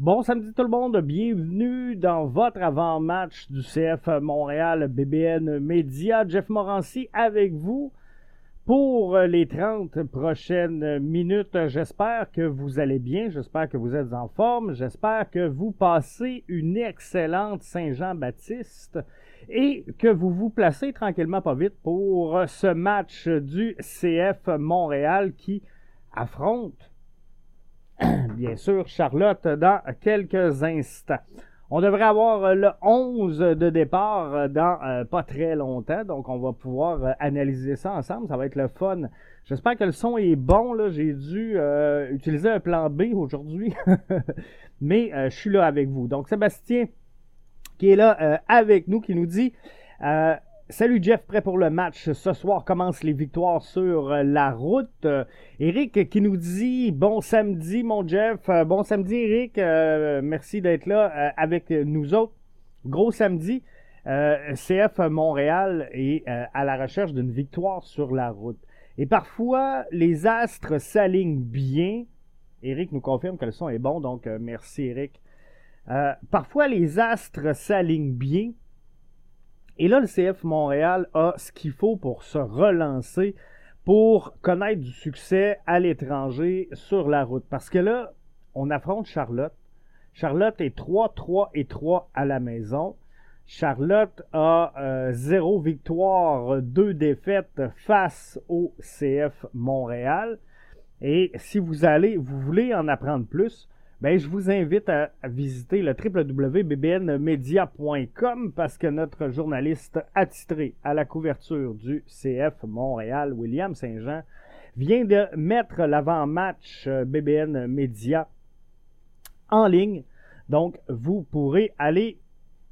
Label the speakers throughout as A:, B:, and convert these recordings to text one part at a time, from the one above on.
A: Bon samedi tout le monde, bienvenue dans votre avant-match du CF Montréal BBN Média. Jeff Morancy avec vous pour les 30 prochaines minutes. J'espère que vous allez bien, j'espère que vous êtes en forme, j'espère que vous passez une excellente Saint-Jean-Baptiste et que vous vous placez tranquillement pas vite pour ce match du CF Montréal qui affronte bien sûr, Charlotte dans quelques instants. On devrait avoir le 11 de départ dans euh, pas très longtemps, donc on va pouvoir euh, analyser ça ensemble. Ça va être le fun. J'espère que le son est bon. Là. J'ai dû euh, utiliser un plan B aujourd'hui, mais je suis là avec vous. Donc Sébastien qui est là avec nous, qui nous dit Salut Jeff, prêt pour le match. Ce soir commencent les victoires sur euh, la route. Eric euh, qui nous dit bon samedi mon Jeff. Euh, bon samedi Eric. merci d'être là avec nous autres. Gros samedi. CF Montréal est à la recherche d'une victoire sur la route. Et parfois, les astres s'alignent bien. Eric nous confirme que le son est bon, donc merci Eric. parfois, les astres s'alignent bien et là, le CF Montréal a ce qu'il faut pour se relancer, pour connaître du succès à l'étranger sur la route. Parce que là, on affronte Charlotte. Charlotte est 3, 3 et 3 à la maison. Charlotte a euh, zéro victoire, deux défaites face au CF Montréal. Et si vous allez, vous voulez en apprendre plus, ben, je vous invite à, visiter le www.bbnmedia.com parce que notre journaliste attitré à la couverture du CF Montréal, William Saint-Jean, vient de mettre l'avant-match euh, BBN Media en ligne. Donc, vous pourrez aller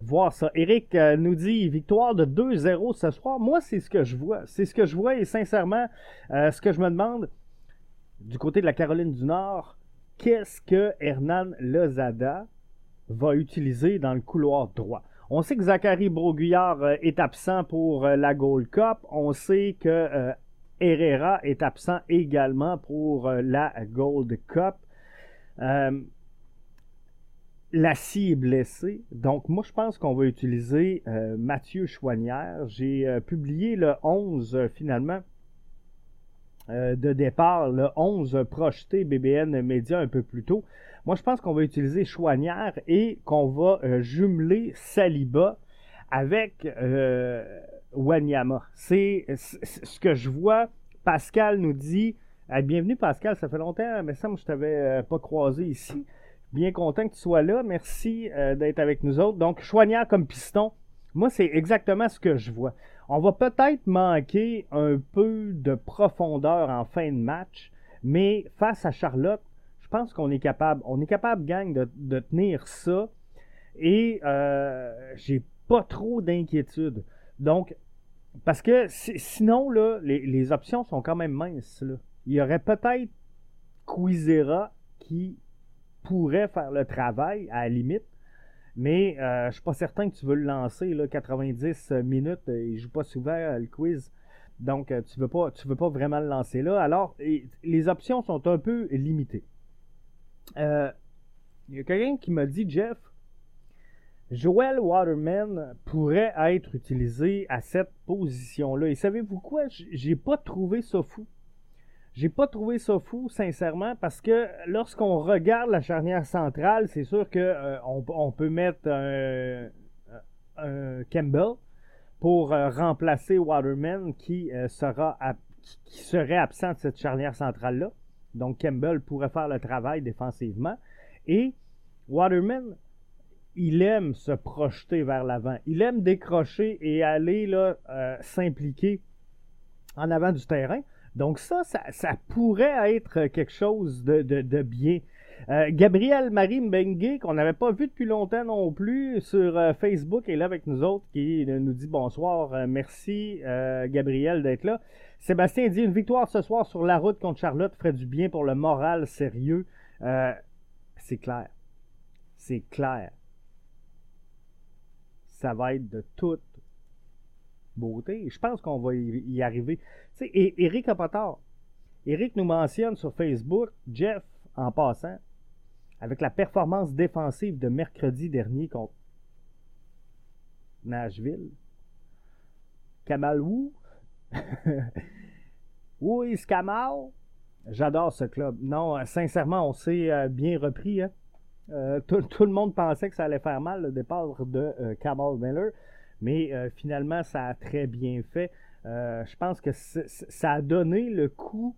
A: voir ça. Eric euh, nous dit victoire de 2-0 ce soir. Moi, c'est ce que je vois. C'est ce que je vois et sincèrement, euh, ce que je me demande du côté de la Caroline du Nord, qu'est-ce que Hernan Lozada va utiliser dans le couloir droit? On sait que Zachary Broguillard euh, est absent pour euh, la Gold Cup. On sait que euh, Herrera est absent également pour la Gold Cup. la scie est blessée. Donc, moi, je pense qu'on va utiliser Mathieu Chouanière. J'ai publié le 11 finalement euh, de départ, le 11 projeté BBN Média un peu plus tôt. Moi, je pense qu'on va utiliser Chouanière et qu'on va euh, jumeler Saliba avec euh, Wanyama. C'est ce que je vois. Pascal nous dit Bienvenue, Pascal. Ça fait longtemps, mais ça, je t'avais pas croisé ici. Bien content que tu sois là. Merci d'être avec nous autres. Donc, Chouanière comme piston. Moi, c'est exactement ce que je vois. On va peut-être manquer un peu de profondeur en fin de match, mais face à Charlotte, je pense qu'on est capable. On est capable, gang, de, tenir ça. Et euh, j'ai pas trop d'inquiétude. Donc, parce que sinon, les, options sont quand même minces. Il y aurait peut-être Quizera qui pourrait faire le travail à la limite. Mais je euh, je suis pas certain que tu veux le lancer. Là, 90 minutes, euh, il joue pas souvent euh, le quiz. Donc, tu ne veux, pas, veux pas vraiment le lancer là. Alors, les options sont un peu limitées. Il y a quelqu'un qui m'a dit, Jeff, Joel Waterman pourrait être utilisé à cette position-là. Et savez-vous quoi? J'ai pas trouvé ça fou. J'ai pas trouvé ça fou, sincèrement, parce que lorsqu'on regarde la charnière centrale, c'est sûr qu'on euh, on peut mettre un, Campbell pour euh, remplacer Waterman qui, euh, sera qui serait absent de cette charnière centrale-là. Donc Campbell pourrait faire le travail défensivement. Et Waterman, il aime se projeter vers l'avant. Il aime décrocher et aller s'impliquer en avant du terrain. Donc ça, ça, pourrait être quelque chose de, bien. Euh, Gabriel Marie Mbengue, qu'on n'avait pas vu depuis longtemps non plus sur euh, Facebook, est là avec nous autres, qui nous dit bonsoir. Euh, merci Gabriel d'être là. Sébastien dit une victoire ce soir sur la route contre Charlotte ferait du bien pour le moral sérieux. c'est clair. C'est clair. Ça va être de toute beauté. Je pense qu'on va y, arriver. et Eric a pas tort. Eric nous mentionne sur Facebook, Jeff, en passant, avec la performance défensive de mercredi dernier contre Nashville. Kamalou. oui, Skamal. J'adore ce club. Non, euh, sincèrement, on s'est euh, bien repris. Hein. Euh, tout, le monde pensait que ça allait faire mal le départ de Kamal Miller, mais finalement, ça a très bien fait. je pense que ça a donné le coup,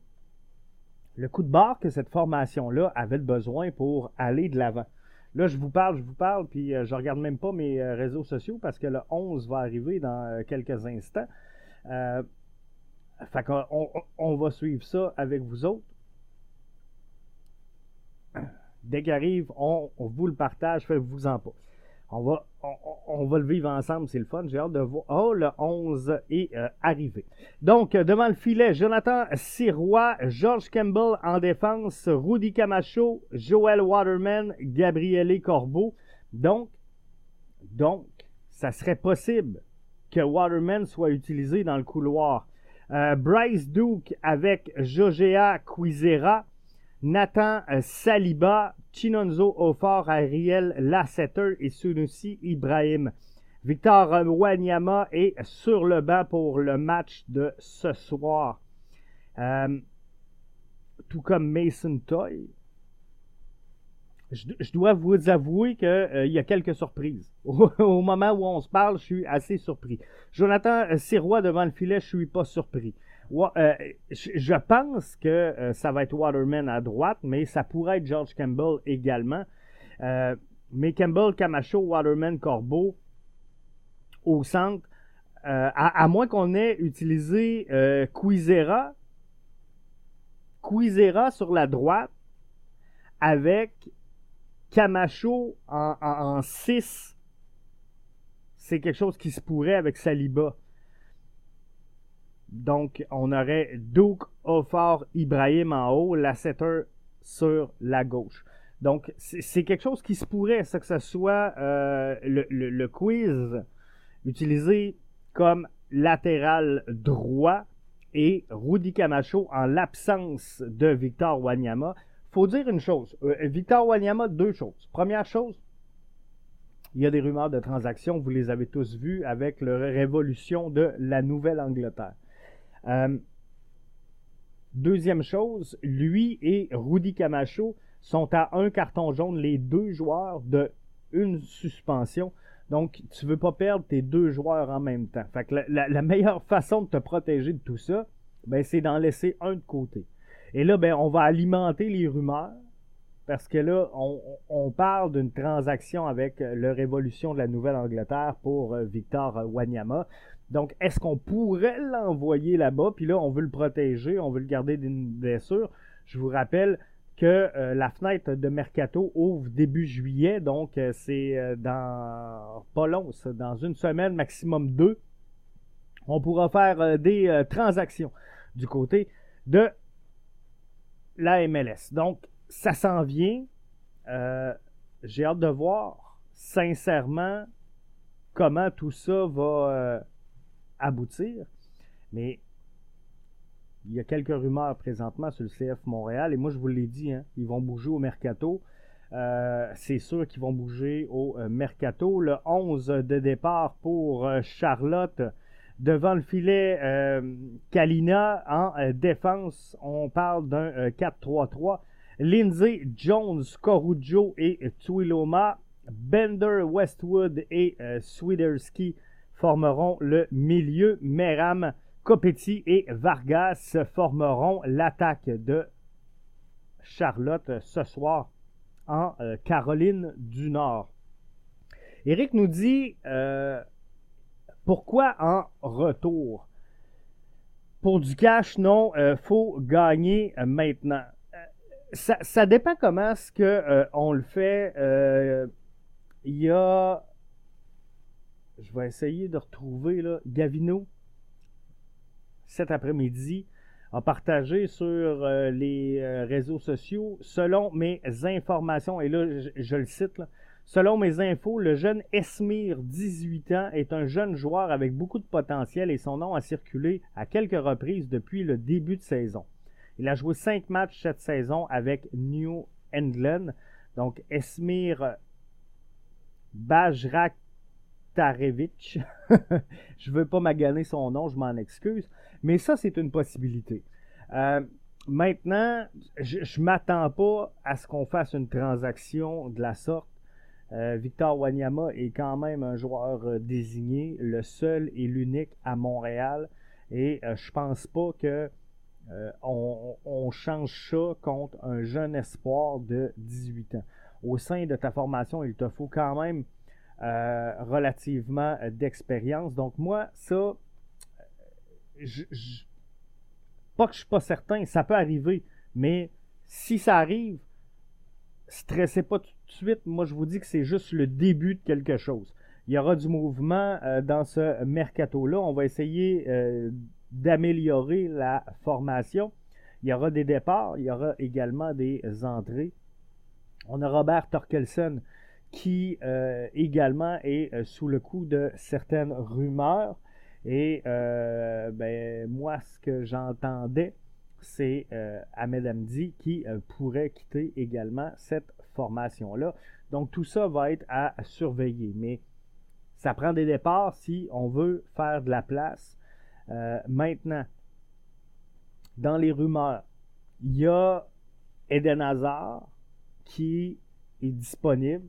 A: le coup de barre que cette formation-là avait besoin pour aller de l'avant. Là, je vous parle, je vous parle, puis je regarde même pas mes réseaux sociaux parce que le 11 va arriver dans quelques instants. Fait qu'on on, va suivre ça avec vous autres. Dès qu'il arrive, on, vous le partage, faites-vous en pas. On va, on, va le vivre ensemble, c'est le fun. J'ai hâte de voir. Oh, le 11 est euh, arrivé. Donc, euh, devant le filet, Jonathan Sirois, George Campbell en défense, Rudy Camacho, Joel Waterman, Gabriele Corbeau. Donc, donc, ça serait possible que Waterman soit utilisé dans le couloir. Euh, Bryce Duke avec Jogea Quizera, Nathan euh, Saliba, Chinonzo Ofor, Ariel Lasseter et Sunusi Ibrahim. Victor Wanyama est sur le banc pour le match de ce soir. Euh, tout comme Mason Toy je, dois vous avouer qu'il euh, y a quelques surprises. Au, moment où on se parle, je suis assez surpris. Jonathan euh, Sirois devant le filet, je suis pas surpris. Euh, je, pense que ça va être Waterman à droite, mais ça pourrait être George Campbell également. mais Campbell, Camacho, Waterman, Corbeau au centre, à, moins qu'on ait utilisé Quizera, Quizera sur la droite avec Camacho en 6, c'est quelque chose qui se pourrait avec Saliba. Donc, on aurait Duke, Ophar, Ibrahim en haut, la setter sur la gauche. Donc, c'est quelque chose qui se pourrait, ça que ce soit euh, le, quiz utilisé comme latéral droit et Rudy Camacho en l'absence de Victor Wanyama faut dire une chose. Euh, Victor Wanyama, deux choses. Première chose, il y a des rumeurs de transactions, vous les avez tous vues avec la révolution de la Nouvelle-Angleterre. Euh, deuxième chose, lui et Rudy Camacho sont à un carton jaune, les deux joueurs de une suspension. Donc, tu ne veux pas perdre tes deux joueurs en même temps. Fait la, meilleure façon de te protéger de tout ça, ben, c'est d'en laisser un de côté. Et là, ben, on va alimenter les rumeurs parce que là, on, parle d'une transaction avec euh, le Révolution de la Nouvelle-Angleterre pour euh, Victor Wanyama. Donc, est-ce qu'on pourrait l'envoyer là-bas? Puis là, on veut le protéger, on veut le garder d'une blessure. Je vous rappelle que euh, la fenêtre de Mercato ouvre début juillet, donc c'est dans pas long, dans une semaine, maximum deux. On pourra faire des transactions du côté de la MLS. Donc, ça s'en vient. Euh, j'ai hâte de voir, sincèrement, comment tout ça va euh, aboutir. Mais il y a quelques rumeurs présentement sur le CF Montréal. Et moi, je vous l'ai dit, hein, ils vont bouger au mercato. Euh, c'est sûr qu'ils vont bouger au mercato. Le 11 de départ pour Charlotte Devant le filet, euh, Kalina en euh, défense, on parle d'un 4-3-3. Euh, Lindsay, Jones, Corujo et Twiloma. Bender, Westwood et Swiderski formeront le milieu. Meram, Copetti et Vargas formeront l'attaque de Charlotte ce soir en Caroline du Nord. Eric nous dit pourquoi en retour? Pour du cash, non, il euh, faut gagner euh, maintenant. Euh, ça, dépend comment est-ce qu'on on le fait. Il y a. Je vais essayer de retrouver Gavino cet après-midi a partagé sur les réseaux sociaux selon mes informations, et là je, le cite, Selon mes infos, le jeune Esmir, 18 ans, est un jeune joueur avec beaucoup de potentiel et son nom a circulé à quelques reprises depuis le début de saison. Il a joué 5 matchs cette saison avec New England. Donc, Esmir Bajraktarevich. je veux pas maganer son nom, je m'en excuse. Mais ça, c'est une possibilité. Euh, maintenant, je, ne m'attends pas à ce qu'on fasse une transaction de la sorte. Euh, Victor Wanyama est quand même un joueur euh, désigné, le seul et l'unique à Montréal. Et je pense pas que change ça contre un jeune espoir de 18 ans. Au sein de ta formation, il te faut quand même relativement d'expérience. Donc moi, ça, je, pas que je suis pas certain, ça peut arriver, mais si ça arrive, stressez pas tout de suite. Moi, je vous dis que c'est juste le début de quelque chose. Il y aura du mouvement euh, dans ce mercato-là. On va essayer euh, d'améliorer la formation. Il y aura des départs, il y aura également des entrées. On a Robert Torkelson qui euh, également est sous le coup de certaines rumeurs. Et euh, ben, moi, ce que j'entendais, c'est euh, Ahmed Hamdi qui euh, pourrait quitter également cette formation-là. Donc tout ça va être à surveiller. Mais ça prend des départs si on veut faire de la place. maintenant, dans les rumeurs, il y a Eden Hazard qui est disponible,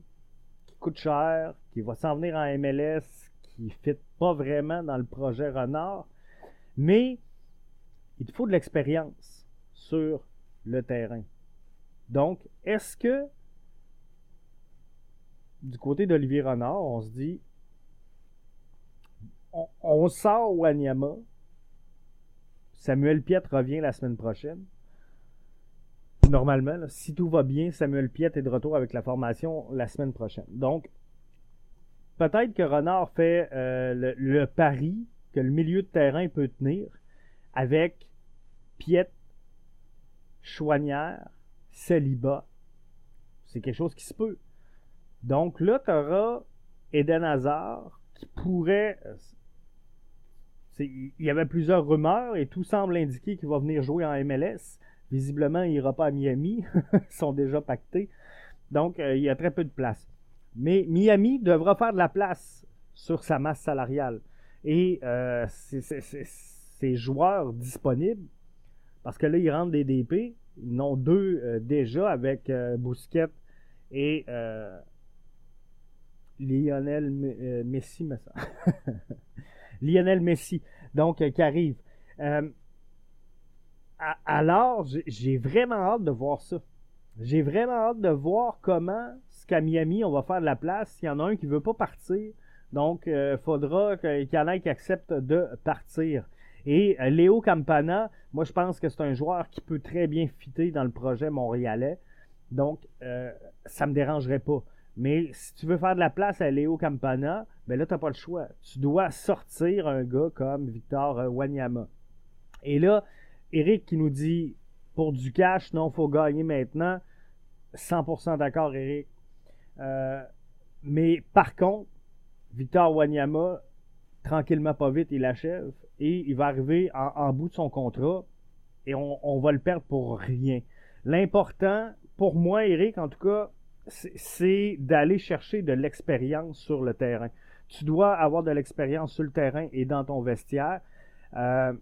A: coûte cher, qui va s'en venir en MLS, qui ne fit pas vraiment dans le projet Renard, mais il faut de l'expérience sur le terrain. Donc, est-ce que du côté d'Olivier Renard, on se dit on, sort Wanyama, Samuel Piet revient la semaine prochaine? Normalement, si tout va bien, Samuel Piet est de retour avec la formation la semaine prochaine. Donc, peut-être que Renard fait euh, le, pari que le milieu de terrain peut tenir avec Piet, Chouanière, Célibat. C'est quelque chose qui se peut. Donc là, tu auras Eden Hazard qui pourrait. Euh, il y avait plusieurs rumeurs et tout semble indiquer qu'il va venir jouer en MLS. Visiblement, il n'ira pas à Miami. Ils sont déjà pactés. Donc, euh, il y a très peu de place. Mais Miami devra faire de la place sur sa masse salariale. Et euh, ces joueurs disponibles, parce que là, ils rentrent des DP, ils en ont deux euh, déjà avec euh, Bousquet et Lionel Messi, me Lionel Messi, donc qui arrive. Alors, j'ai vraiment hâte de voir ça. J'ai vraiment hâte de voir comment qu'à Miami, on va faire de la place. Il y en a un qui ne veut pas partir. Donc, il euh, faudra qu'il y en ait qui acceptent de partir. Et euh, Léo Campana, moi, je pense que c'est un joueur qui peut très bien fitter dans le projet montréalais. Donc, euh, ça ne me dérangerait pas. Mais si tu veux faire de la place à Léo Campana, ben là, tu n'as pas le choix. Tu dois sortir un gars comme Victor Wanyama. Et là, Eric qui nous dit pour du cash, non, faut gagner maintenant. 100% d'accord, Eric. Euh, mais par contre, Victor Wanyama, tranquillement, pas vite, il achève et il va arriver en, bout de son contrat et on, va le perdre pour rien. L'important, pour moi, Eric, en tout cas, c'est d'aller chercher de l'expérience sur le terrain. Tu dois avoir de l'expérience sur le terrain et dans ton vestiaire. Euh,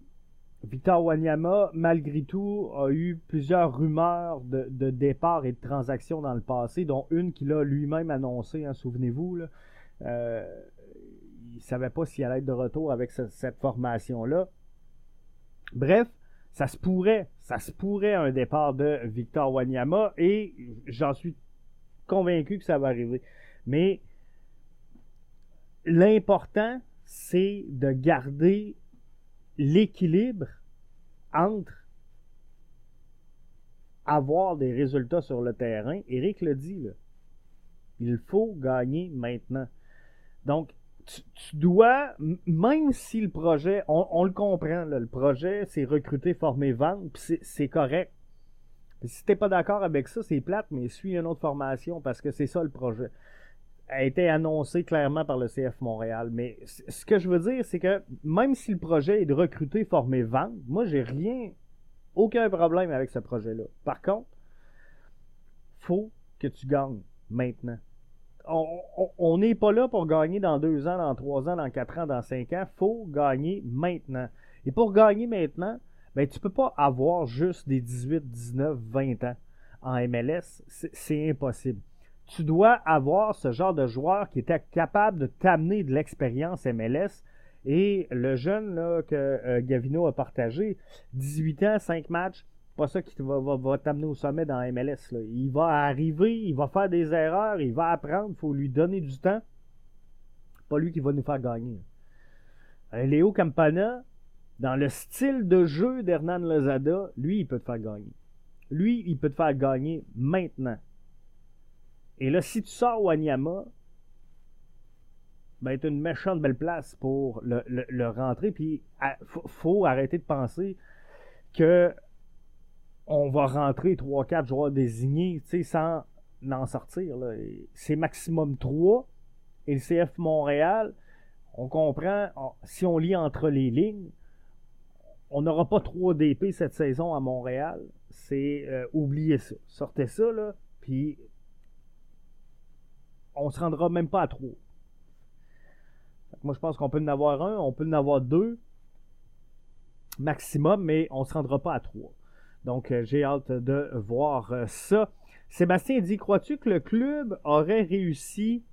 A: Victor Wanyama, malgré tout, a eu plusieurs rumeurs de, départ et de transactions dans le passé, dont une qu'il a lui-même annoncé, hein, souvenez-vous. Euh, il ne savait pas s'il allait être de retour avec cette formation-là. Bref, ça se pourrait, ça se pourrait un départ de Victor Wanyama et j'en suis convaincu que ça va arriver. Mais l'important, c'est de garder l'équilibre entre avoir des résultats sur le terrain, Eric le dit, il faut gagner maintenant. Donc, tu, dois, même si le projet, on, le comprend, le projet, c'est recruter, former, vendre, c'est correct. si tu n'es pas d'accord avec ça, c'est plate, mais suis une autre formation parce que c'est ça le projet a été annoncé clairement par le CF Montréal. Mais ce que je veux dire, c'est que même si le projet est de recruter, former, vendre, moi, j'ai rien, aucun problème avec ce projet-là. Par contre, faut que tu gagnes maintenant. On n'est pas là pour gagner dans deux ans, dans trois ans, dans quatre ans, dans cinq ans. Faut gagner maintenant. Et pour gagner maintenant, ben, tu ne peux pas avoir juste des 18, 19, 20 ans en MLS. C'est impossible. Tu dois avoir ce genre de joueur qui était capable de t'amener de l'expérience MLS. Et le jeune que euh, Gavino a partagé, 18 ans, 5 matchs, pas ça qui va, t'amener au sommet dans MLS. Il va arriver, il va faire des erreurs, il va apprendre, il faut lui donner du temps. Pas lui qui va nous faire gagner. Euh, Léo Campana, dans le style de jeu d'Hernan Lozada, lui, il peut te faire gagner. Lui, il peut te faire gagner maintenant. Et là, si tu sors Wanyama, ben, tu une méchante belle place pour le, rentrer. Puis, il faut, arrêter de penser que on va rentrer 3-4 joueurs désignés sans en sortir. C'est maximum 3. Et le CF Montréal, on comprend, si on lit entre les lignes, on n'aura pas 3 DP cette saison à Montréal. C'est euh, oubliez ça. Sortez ça, là, puis on se rendra même pas à 3. Moi, je pense qu'on peut en avoir un, on peut en avoir deux maximum, mais on ne se rendra pas à 3. Donc, euh, j'ai hâte de voir euh, ça. Sébastien dit Crois-tu que le club aurait réussi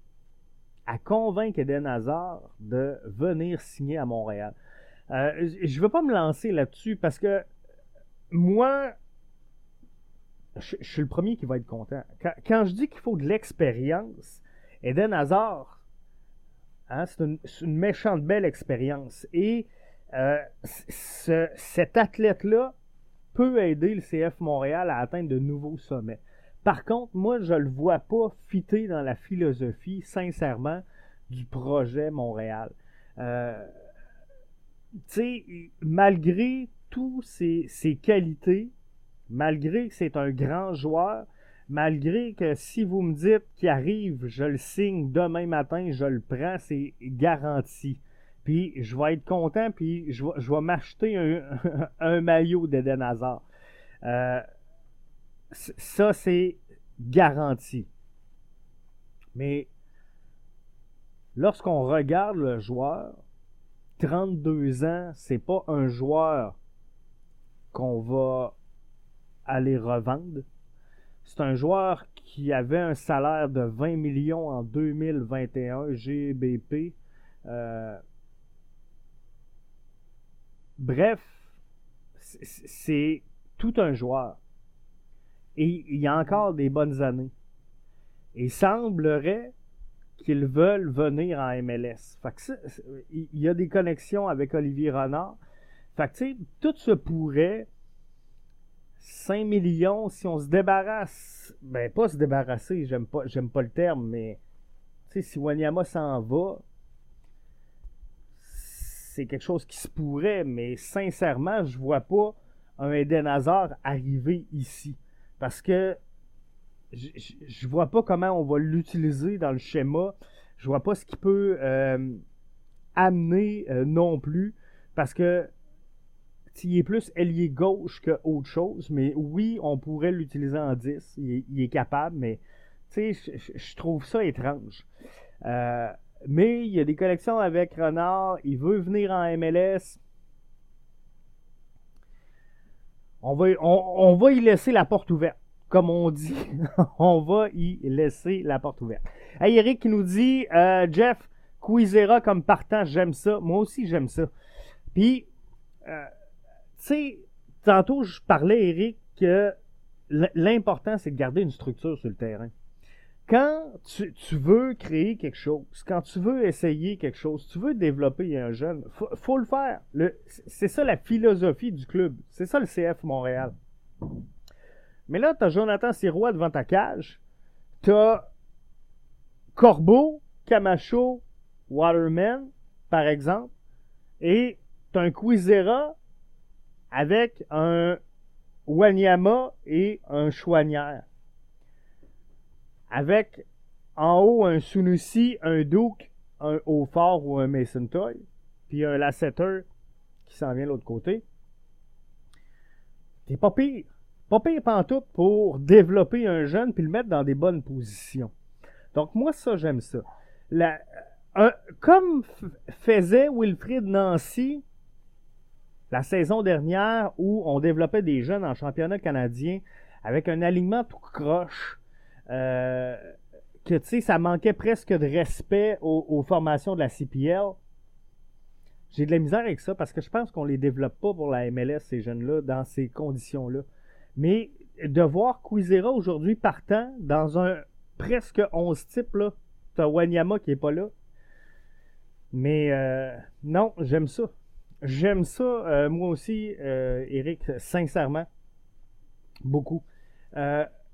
A: à convaincre Eden Hazard de venir signer à Montréal? Euh, Je ne veux pas me lancer là-dessus parce que moi, je, suis le premier qui va être content. Quand, je dis qu'il faut de l'expérience, Eden Hazard, hein, c'est une, méchante belle expérience. Et cet athlète-là peut aider le CF Montréal à atteindre de nouveaux sommets. Par contre, moi, je ne le vois pas fitter dans la philosophie, sincèrement, du projet Montréal. Euh, tu sais, malgré toutes ses, qualités, malgré que c'est un grand joueur, malgré que si vous me dites qu'il arrive, je le signe demain matin, je le prends, c'est garanti puis je vais être content, puis je vais, m'acheter un, maillot d'Eden Hazard. Euh, ça, c'est garanti. Mais lorsqu'on regarde le joueur, 32 ans, c'est pas un joueur qu'on va aller revendre. C'est un joueur qui avait un salaire de 20 millions en 2021 GBP. Euh, Bref, c'est tout un joueur. Et il y a encore des bonnes années. Il semblerait qu'ils veulent venir en MLS. il y a des connexions avec Olivier Renard. Fait que, tout se pourrait. 5 millions, si on se débarrasse, ben pas se débarrasser, j'aime pas, le terme, mais si Wanyama s'en va, c'est quelque chose qui se pourrait, mais sincèrement, je vois pas un Eden Hazard arriver ici. Parce que je, vois pas comment on va l'utiliser dans le schéma. Je vois pas ce qu'il peut euh, amener euh, non plus. Parce que il est plus ailier gauche que autre chose. Mais oui, on pourrait l'utiliser en 10. Il est, capable, mais je, trouve ça étrange. Euh, mais il y a des collections avec Renard. Il veut venir en MLS. On va, on, va y laisser la porte ouverte. Comme on dit, on va y laisser la porte ouverte. Hey, Eric qui nous dit euh, Jeff, Quizera comme partant, j'aime ça. Moi aussi, j'aime ça. Puis, euh, tantôt, je parlais, Eric, que l'important, c'est de garder une structure sur le terrain quand tu, veux créer quelque chose, quand tu veux essayer quelque chose, tu veux développer un jeune, faut, faut le faire. c'est ça la philosophie du club. C'est ça le CF Montréal. Mais là, tu as Jonathan Sirois devant ta cage. Tu as Corbeau, Camacho, Waterman, par exemple. Et tu as un Quizera avec un Wanyama et un Chouanière avec en haut un Sunusi, un Duke, un Haut-Fort ou un Mason Toy, puis un Lasseter qui s'en vient de l'autre côté. T'es pas pire. pas pire pantoute pour développer un jeune puis le mettre dans des bonnes positions. Donc moi, ça, j'aime ça. Comme faisait Wilfrid Nancy la saison dernière où on développait des jeunes en championnat canadien avec un alignement tout croche, euh, que tu sais, ça manquait presque de respect aux, formations de la CPL. J'ai de la misère avec ça parce que je pense qu'on les développe pas pour la MLS, ces jeunes-là, dans ces conditions-là. Mais de voir Quizera aujourd'hui partant dans un presque 11 type, là, t'as Wanyama qui est pas là. Mais euh, non, j'aime ça. J'aime ça, euh, moi aussi, euh, Eric, sincèrement. Beaucoup.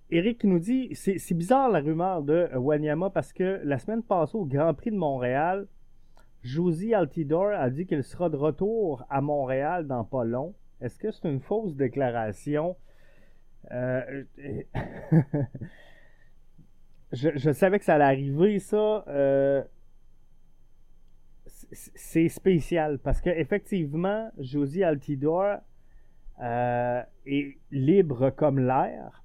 A: Eric nous dit c'est bizarre la rumeur de Wanyama parce que la semaine passée au Grand Prix de Montréal, Josie Altidor a dit qu'il sera de retour à Montréal dans pas long. Est-ce que c'est une fausse déclaration? Euh, je, savais que ça allait arriver, ça. Euh, c'est spécial parce qu'effectivement, Josie Altidor euh, est libre comme l'air.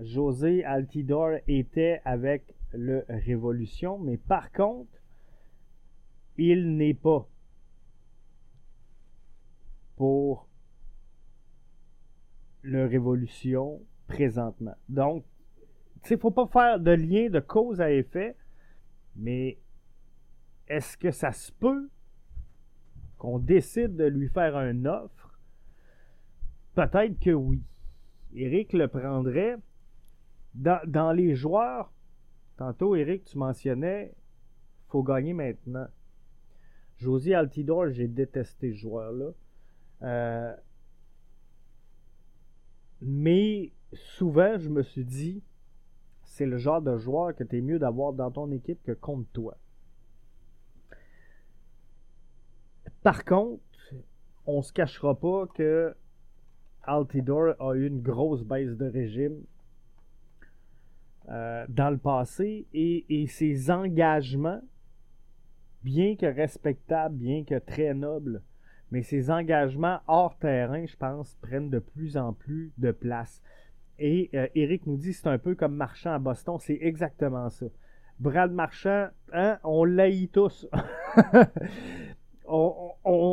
A: José Altidor était avec le Révolution, mais par contre, il n'est pas pour le Révolution présentement. Donc, il ne faut pas faire de lien de cause à effet, mais est-ce que ça se peut qu'on décide de lui faire une offre? Peut-être que oui. Eric le prendrait, dans, les joueurs, tantôt, Eric, tu mentionnais, faut gagner maintenant. Josie Altidor, j'ai détesté ce joueur-là. Euh, mais souvent, je me suis dit, c'est le genre de joueur que tu es mieux d'avoir dans ton équipe que contre toi. Par contre, on se cachera pas que Altidor a eu une grosse baisse de régime euh, dans le passé et, ses engagements, bien que respectables, bien que très nobles, mais ses engagements hors terrain, je pense, prennent de plus en plus de place. Et euh, Eric nous dit c'est un peu comme Marchand à Boston, c'est exactement ça. Brad Marchand, hein, on l'aïe tous. on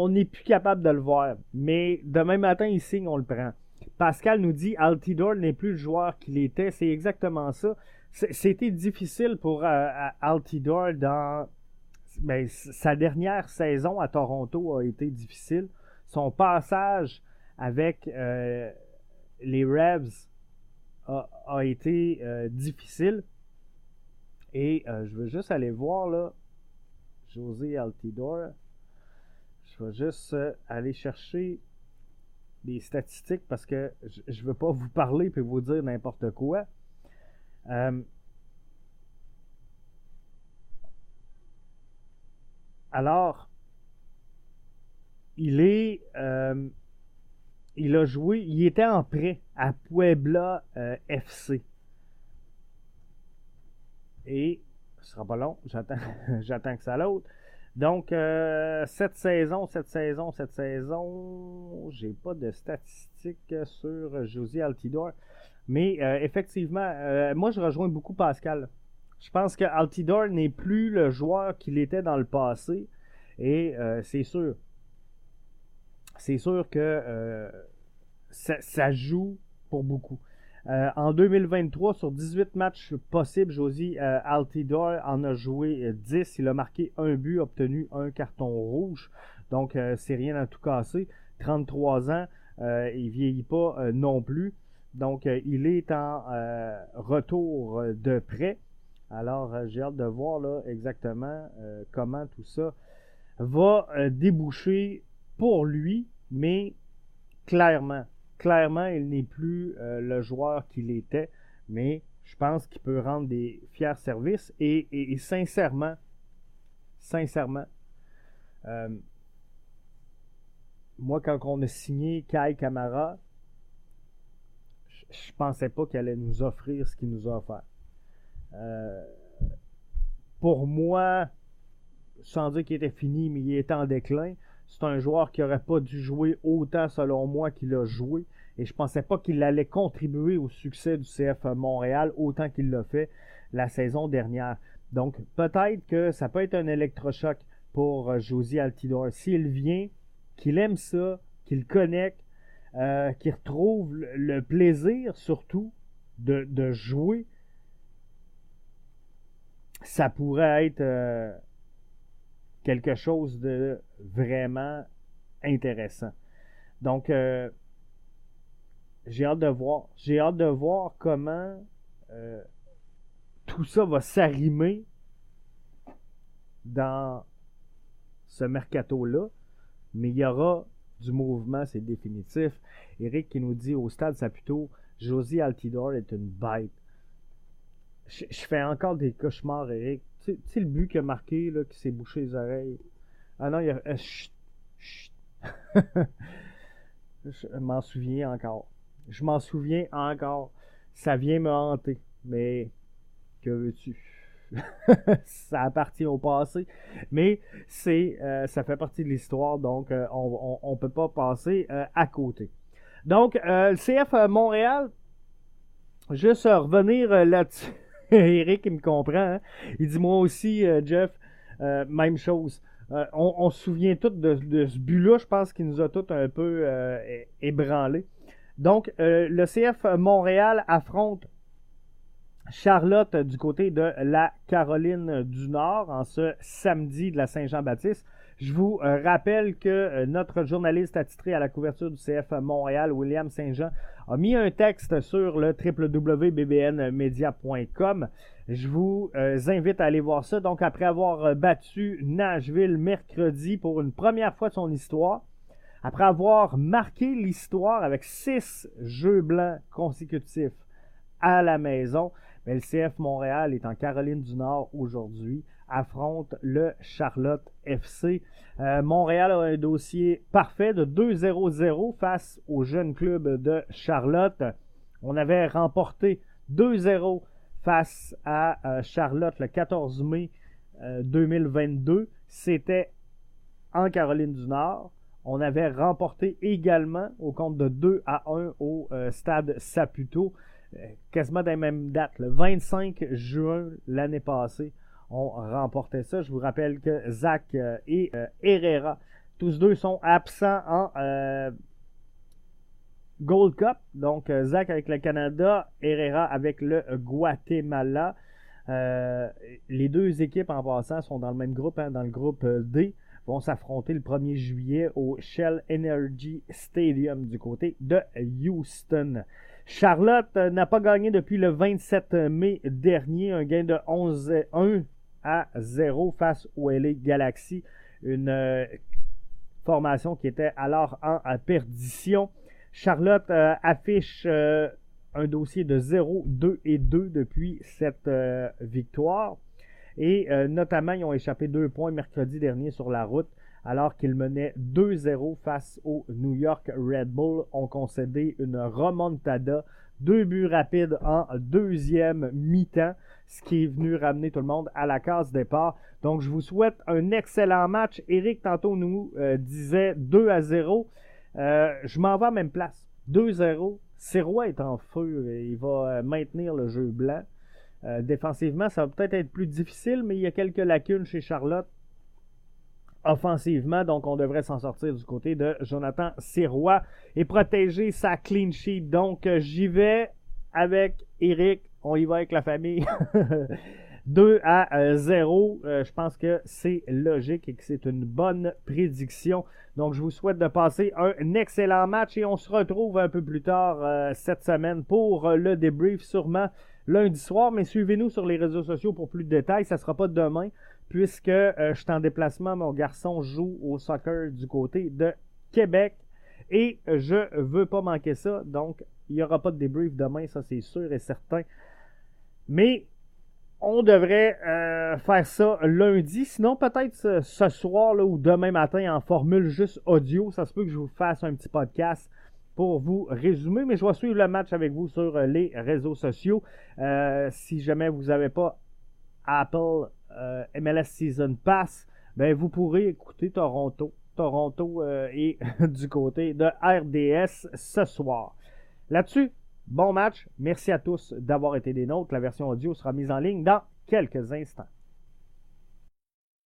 A: n'est plus capable de le voir. Mais demain matin, il signe, on le prend. Pascal nous dit Altidor n'est plus le joueur qu'il était. C'est exactement ça. C'était difficile pour euh, Altidor dans ben, sa dernière saison à Toronto a été difficile. Son passage avec euh, les Revs a, été euh, difficile. Et je veux juste aller voir là, José Altidor. Je vais juste aller chercher des statistiques parce que je ne veux pas vous parler et vous dire n'importe quoi. Euh, alors, il est. Euh, il a joué. Il était en prêt à Puebla euh, FC. Et ce sera pas long, j'attends, j'attends que ça l'autre. Donc, euh, cette saison, cette saison, cette saison, j'ai pas de statistiques sur Josie Altidor. Mais euh, effectivement, euh, moi je rejoins beaucoup Pascal. Je pense que Altidor n'est plus le joueur qu'il était dans le passé. Et c'est sûr. C'est sûr que ça, joue pour beaucoup. Euh, en 2023, sur 18 matchs possibles, Josie euh, Altidor en a joué 10. Euh, il a marqué un but, obtenu un carton rouge. Donc, c'est rien à tout casser. 33 ans, il vieillit pas non plus. Donc, il est en retour de près. Alors, j'ai hâte de voir là, exactement comment tout ça va déboucher pour lui, mais clairement, clairement, il n'est plus euh, le joueur qu'il était, mais je pense qu'il peut rendre des fiers services et, sincèrement, sincèrement, euh, moi, quand on a signé Kai Kamara, je, ne pensais pas qu'il allait nous offrir ce qu'il nous a offert. Euh, pour moi, sans dire qu'il était fini, mais il était en déclin. C'est un joueur qui n'aurait pas dû jouer autant selon moi qu'il a joué. Et je pensais pas qu'il allait contribuer au succès du CF Montréal autant qu'il l'a fait la saison dernière. Donc, peut-être que ça peut être un électrochoc pour euh, Josie Altidor. S'il vient, qu'il aime ça, qu'il connecte, euh, qu'il retrouve le plaisir surtout de, de jouer, ça pourrait être euh, quelque chose de vraiment intéressant. Donc, euh, j'ai hâte de voir. J'ai hâte de voir comment euh, tout ça va s'arrimer dans ce mercato-là. Mais il y aura du mouvement, c'est définitif. Eric qui nous dit au stade Saputo, Josie Altidor est une bête. Je, fais encore des cauchemars, Eric. Tu sais, le but qu'il a marqué, là, qui s'est bouché les oreilles. Ah non, il a. Euh, je m'en souviens encore. Je m'en souviens encore. Ça vient me hanter. Mais que veux-tu? ça appartient au passé. Mais c'est euh, ça fait partie de l'histoire, donc euh, on ne peut pas passer à côté. Donc, le CF Montréal, juste revenir là-dessus. Eric, il me comprend. Hein. Il dit moi aussi, Jeff, même chose. on, se souvient tous de, ce but-là, je pense qu'il nous a tous un peu ébranlés. Donc, le CF Montréal affronte Charlotte du côté de la Caroline du Nord en ce samedi de la Saint-Jean-Baptiste. Je vous euh, rappelle que euh, notre journaliste attitré à la couverture du CF Montréal, William Saint-Jean, a mis un texte sur le www.bbnmedia.com. Je vous euh, invite à aller voir ça. Donc, après avoir battu Nashville mercredi pour une première fois de son histoire, après avoir marqué l'histoire avec six jeux blancs consécutifs à la maison, mais le CF Montréal est en Caroline du Nord aujourd'hui, affronte le Charlotte FC. Euh, Montréal a un dossier parfait de 2-0-0 face au jeune club de Charlotte. On avait remporté 2-0 face à euh, Charlotte le 14 mai 2022. Euh, C'était en Caroline du Nord. On avait remporté également au compte de 2 à 1 au stade Saputo. Quasiment dans la même date, le 25 juin l'année passée, on remportait ça. Je vous rappelle que Zach euh, et euh, Herrera, tous deux sont absents en Gold Cup. Donc Zach avec le Canada, Herrera avec le Guatemala. les deux équipes en passant sont dans le même groupe, hein, dans le groupe D vont s'affronter le 1er juillet au Shell Energy Stadium du côté de Houston. Charlotte euh, n'a pas gagné depuis le 27 mai dernier, un gain de 11 1 à 0 face au LA Galaxy, une euh, formation qui était alors en perdition. Charlotte euh, affiche un dossier de 0, 2 et 2 depuis cette victoire. Et notamment, ils ont échappé deux points mercredi dernier sur la route alors qu'ils menaient 2-0 face au New York Red Bull, ont concédé une remontada, deux buts rapides en deuxième mi-temps, ce qui est venu ramener tout le monde à la case départ. Donc je vous souhaite un excellent match. Eric tantôt nous euh, disait 2 à 0. Euh, je m'en vais à même place. 2-0. Sirois est en feu. Il va euh, maintenir le jeu blanc. défensivement, ça va peut-être être plus difficile, mais il y a quelques lacunes chez Charlotte offensivement. Donc, on devrait s'en sortir du côté de Jonathan Sirois et protéger sa clean sheet. Donc, euh, j'y vais avec Eric. On y va avec la famille. 2 à 0. Euh, je pense que c'est logique et que c'est une bonne prédiction. Donc, je vous souhaite de passer un excellent match et on se retrouve un peu plus tard euh, cette semaine pour le débrief, sûrement lundi soir. Mais suivez-nous sur les réseaux sociaux pour plus de détails. Ça ne sera pas demain puisque euh, je suis en déplacement. Mon garçon joue au soccer du côté de Québec et je veux pas manquer ça. Donc, il n'y aura pas de débrief demain, ça c'est sûr et certain. Mais on devrait euh, faire ça lundi. Sinon, peut-être ce, soir là, ou demain matin en formule juste audio. Ça se peut que je vous fasse un petit podcast pour vous résumer. Mais je vais suivre le match avec vous sur les réseaux sociaux. Euh, si jamais vous n'avez pas Apple euh, MLS Season Pass, ben vous pourrez écouter Toronto. Toronto euh, est du côté de RDS ce soir. Là-dessus, bon match. Merci à tous d'avoir été des nôtres. La version audio sera mise en ligne dans quelques instants.